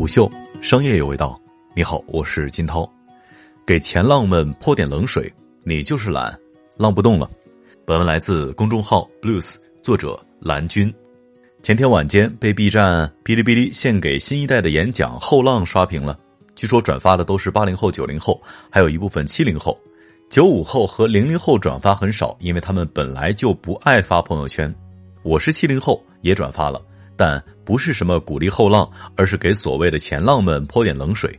虎嗅，商业有味道。你好，我是金涛。给前浪们泼点冷水，你就是懒，浪不动了。本文来自公众号 Blues，作者蓝军。前天晚间被 B 站、哔哩哔哩献给新一代的演讲后浪刷屏了。据说转发的都是八零后、九零后，还有一部分七零后、九五后和零零后转发很少，因为他们本来就不爱发朋友圈。我是七零后，也转发了。但不是什么鼓励后浪，而是给所谓的前浪们泼点冷水。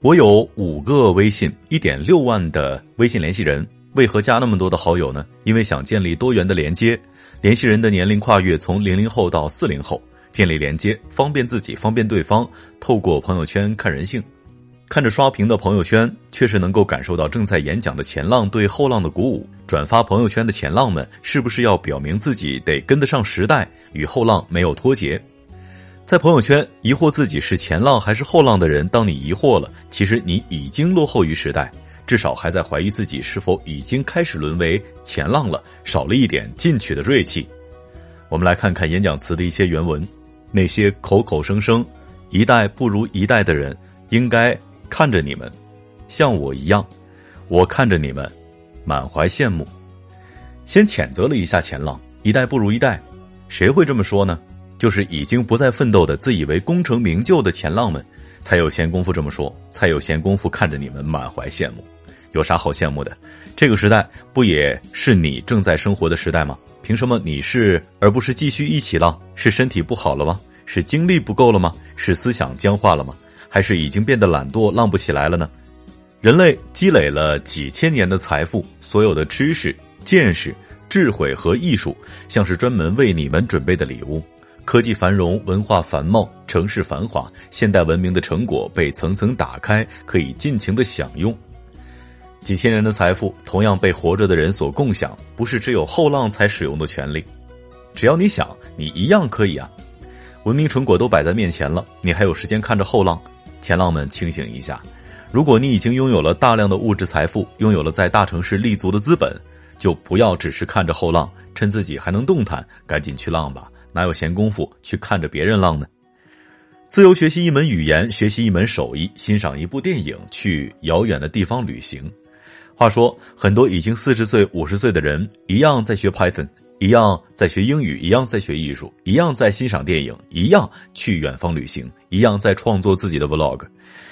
我有五个微信，一点六万的微信联系人，为何加那么多的好友呢？因为想建立多元的连接，联系人的年龄跨越从零零后到四零后，建立连接方便自己，方便对方。透过朋友圈看人性。看着刷屏的朋友圈，确实能够感受到正在演讲的前浪对后浪的鼓舞。转发朋友圈的前浪们，是不是要表明自己得跟得上时代，与后浪没有脱节？在朋友圈疑惑自己是前浪还是后浪的人，当你疑惑了，其实你已经落后于时代，至少还在怀疑自己是否已经开始沦为前浪了，少了一点进取的锐气。我们来看看演讲词的一些原文：那些口口声声一代不如一代的人，应该。看着你们，像我一样，我看着你们，满怀羡慕。先谴责了一下前浪，一代不如一代，谁会这么说呢？就是已经不再奋斗的、自以为功成名就的前浪们，才有闲工夫这么说，才有闲工夫看着你们满怀羡慕。有啥好羡慕的？这个时代不也是你正在生活的时代吗？凭什么你是而不是继续一起浪？是身体不好了吗？是精力不够了吗？是思想僵化了吗？还是已经变得懒惰，浪不起来了呢？人类积累了几千年的财富，所有的知识、见识、智慧和艺术，像是专门为你们准备的礼物。科技繁荣，文化繁茂，城市繁华，现代文明的成果被层层打开，可以尽情的享用。几千年的财富同样被活着的人所共享，不是只有后浪才使用的权利。只要你想，你一样可以啊！文明成果都摆在面前了，你还有时间看着后浪？前浪们清醒一下，如果你已经拥有了大量的物质财富，拥有了在大城市立足的资本，就不要只是看着后浪，趁自己还能动弹，赶紧去浪吧！哪有闲工夫去看着别人浪呢？自由学习一门语言，学习一门手艺，欣赏一部电影，去遥远的地方旅行。话说，很多已经四十岁、五十岁的人一样在学 Python。一样在学英语，一样在学艺术，一样在欣赏电影，一样去远方旅行，一样在创作自己的 vlog，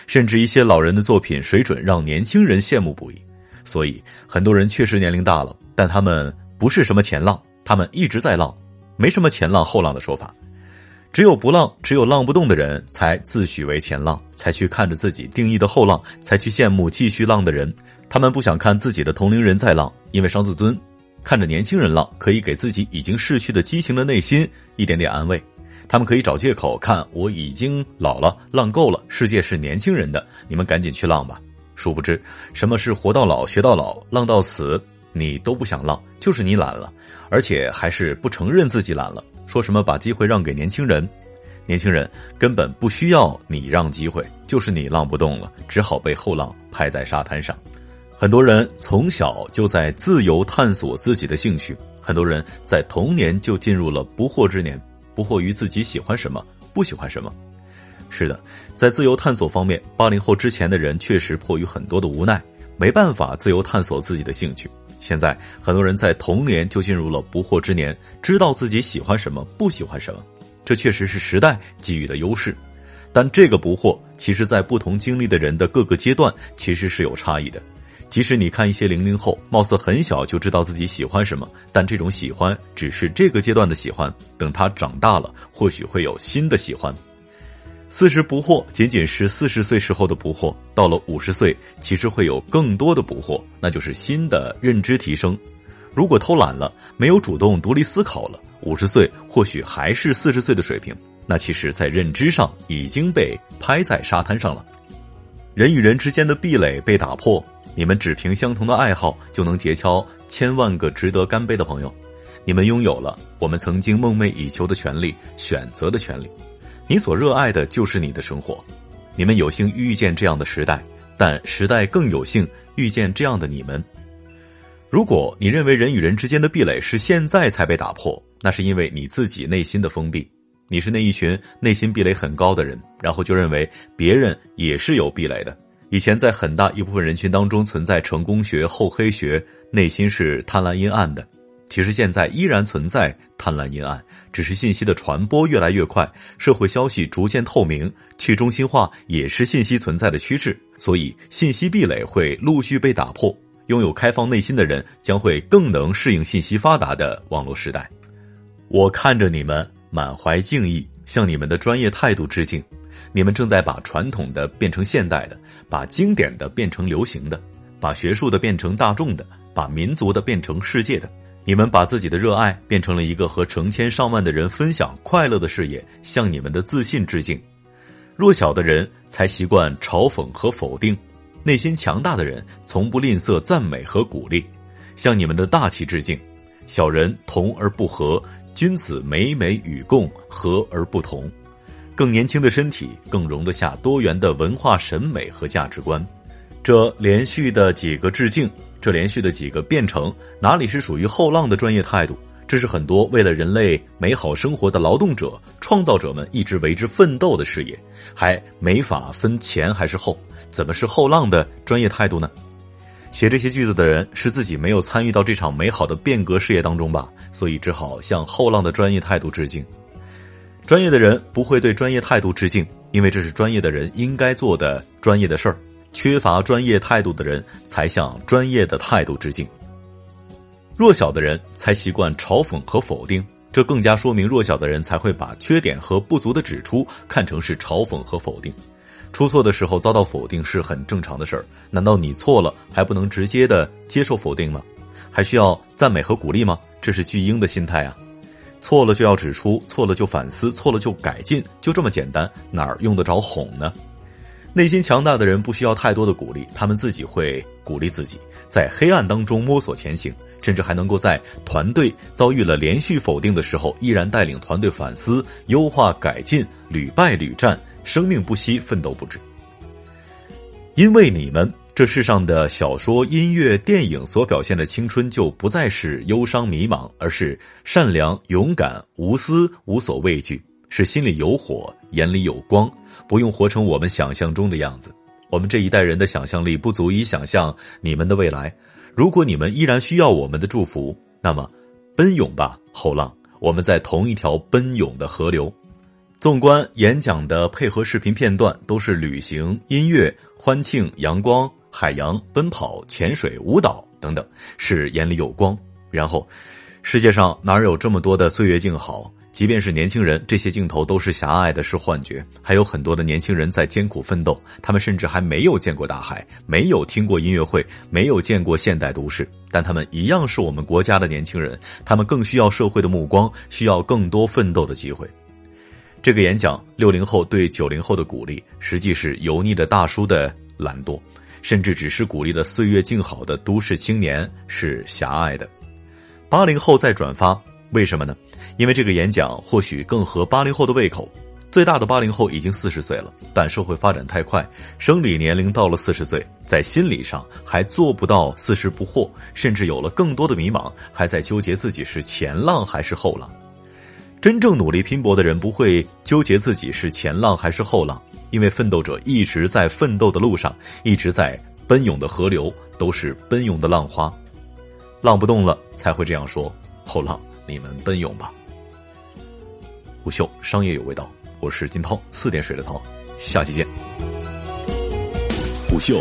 甚至一些老人的作品水准让年轻人羡慕不已。所以很多人确实年龄大了，但他们不是什么前浪，他们一直在浪，没什么前浪后浪的说法。只有不浪，只有浪不动的人才自诩为前浪，才去看着自己定义的后浪，才去羡慕继续浪的人。他们不想看自己的同龄人在浪，因为伤自尊。看着年轻人浪，可以给自己已经逝去的激情的内心一点点安慰。他们可以找借口看我已经老了，浪够了。世界是年轻人的，你们赶紧去浪吧。殊不知，什么是活到老学到老，浪到死，你都不想浪，就是你懒了，而且还是不承认自己懒了。说什么把机会让给年轻人，年轻人根本不需要你让机会，就是你浪不动了，只好被后浪拍在沙滩上。很多人从小就在自由探索自己的兴趣，很多人在童年就进入了不惑之年，不惑于自己喜欢什么，不喜欢什么。是的，在自由探索方面，八零后之前的人确实迫于很多的无奈，没办法自由探索自己的兴趣。现在很多人在童年就进入了不惑之年，知道自己喜欢什么，不喜欢什么，这确实是时代给予的优势。但这个不惑，其实在不同经历的人的各个阶段，其实是有差异的。即使你看一些零零后，貌似很小就知道自己喜欢什么，但这种喜欢只是这个阶段的喜欢。等他长大了，或许会有新的喜欢。四十不惑，仅仅是四十岁时候的不惑。到了五十岁，其实会有更多的不惑，那就是新的认知提升。如果偷懒了，没有主动独立思考了，五十岁或许还是四十岁的水平。那其实，在认知上已经被拍在沙滩上了。人与人之间的壁垒被打破。你们只凭相同的爱好就能结交千万个值得干杯的朋友，你们拥有了我们曾经梦寐以求的权利——选择的权利。你所热爱的就是你的生活，你们有幸遇见这样的时代，但时代更有幸遇见这样的你们。如果你认为人与人之间的壁垒是现在才被打破，那是因为你自己内心的封闭。你是那一群内心壁垒很高的人，然后就认为别人也是有壁垒的。以前在很大一部分人群当中存在成功学、厚黑学，内心是贪婪阴暗的。其实现在依然存在贪婪阴暗，只是信息的传播越来越快，社会消息逐渐透明，去中心化也是信息存在的趋势，所以信息壁垒会陆续被打破。拥有开放内心的人将会更能适应信息发达的网络时代。我看着你们。满怀敬意，向你们的专业态度致敬。你们正在把传统的变成现代的，把经典的变成流行的，把学术的变成大众的，把民族的变成世界的。你们把自己的热爱变成了一个和成千上万的人分享快乐的事业，向你们的自信致敬。弱小的人才习惯嘲讽和否定，内心强大的人从不吝啬赞美和鼓励，向你们的大气致敬。小人同而不和。君子美美与共，和而不同。更年轻的身体更容得下多元的文化审美和价值观。这连续的几个致敬，这连续的几个变成，哪里是属于后浪的专业态度？这是很多为了人类美好生活的劳动者、创造者们一直为之奋斗的事业，还没法分前还是后，怎么是后浪的专业态度呢？写这些句子的人是自己没有参与到这场美好的变革事业当中吧，所以只好向后浪的专业态度致敬。专业的人不会对专业态度致敬，因为这是专业的人应该做的专业的事儿。缺乏专业态度的人才向专业的态度致敬。弱小的人才习惯嘲讽和否定，这更加说明弱小的人才会把缺点和不足的指出看成是嘲讽和否定。出错的时候遭到否定是很正常的事儿，难道你错了还不能直接的接受否定吗？还需要赞美和鼓励吗？这是巨婴的心态啊！错了就要指出，错了就反思，错了就改进，就这么简单，哪儿用得着哄呢？内心强大的人不需要太多的鼓励，他们自己会鼓励自己，在黑暗当中摸索前行，甚至还能够在团队遭遇了连续否定的时候，依然带领团队反思、优化、改进，屡败屡战。生命不息，奋斗不止。因为你们，这世上的小说、音乐、电影所表现的青春，就不再是忧伤迷茫，而是善良、勇敢、无私、无所畏惧，是心里有火，眼里有光，不用活成我们想象中的样子。我们这一代人的想象力不足以想象你们的未来。如果你们依然需要我们的祝福，那么奔涌吧，后浪！我们在同一条奔涌的河流。纵观演讲的配合视频片段，都是旅行、音乐、欢庆、阳光、海洋、奔跑、潜水、舞蹈等等，是眼里有光。然后，世界上哪有这么多的岁月静好？即便是年轻人，这些镜头都是狭隘的，是幻觉。还有很多的年轻人在艰苦奋斗，他们甚至还没有见过大海，没有听过音乐会，没有见过现代都市，但他们一样是我们国家的年轻人。他们更需要社会的目光，需要更多奋斗的机会。这个演讲，六零后对九零后的鼓励，实际是油腻的大叔的懒惰，甚至只是鼓励的岁月静好的都市青年是狭隘的。八零后在转发，为什么呢？因为这个演讲或许更合八零后的胃口。最大的八零后已经四十岁了，但社会发展太快，生理年龄到了四十岁，在心理上还做不到四十不惑，甚至有了更多的迷茫，还在纠结自己是前浪还是后浪。真正努力拼搏的人不会纠结自己是前浪还是后浪，因为奋斗者一直在奋斗的路上，一直在奔涌的河流都是奔涌的浪花，浪不动了才会这样说。后浪，你们奔涌吧。虎嗅商业有味道，我是金涛，四点水的涛，下期见。虎嗅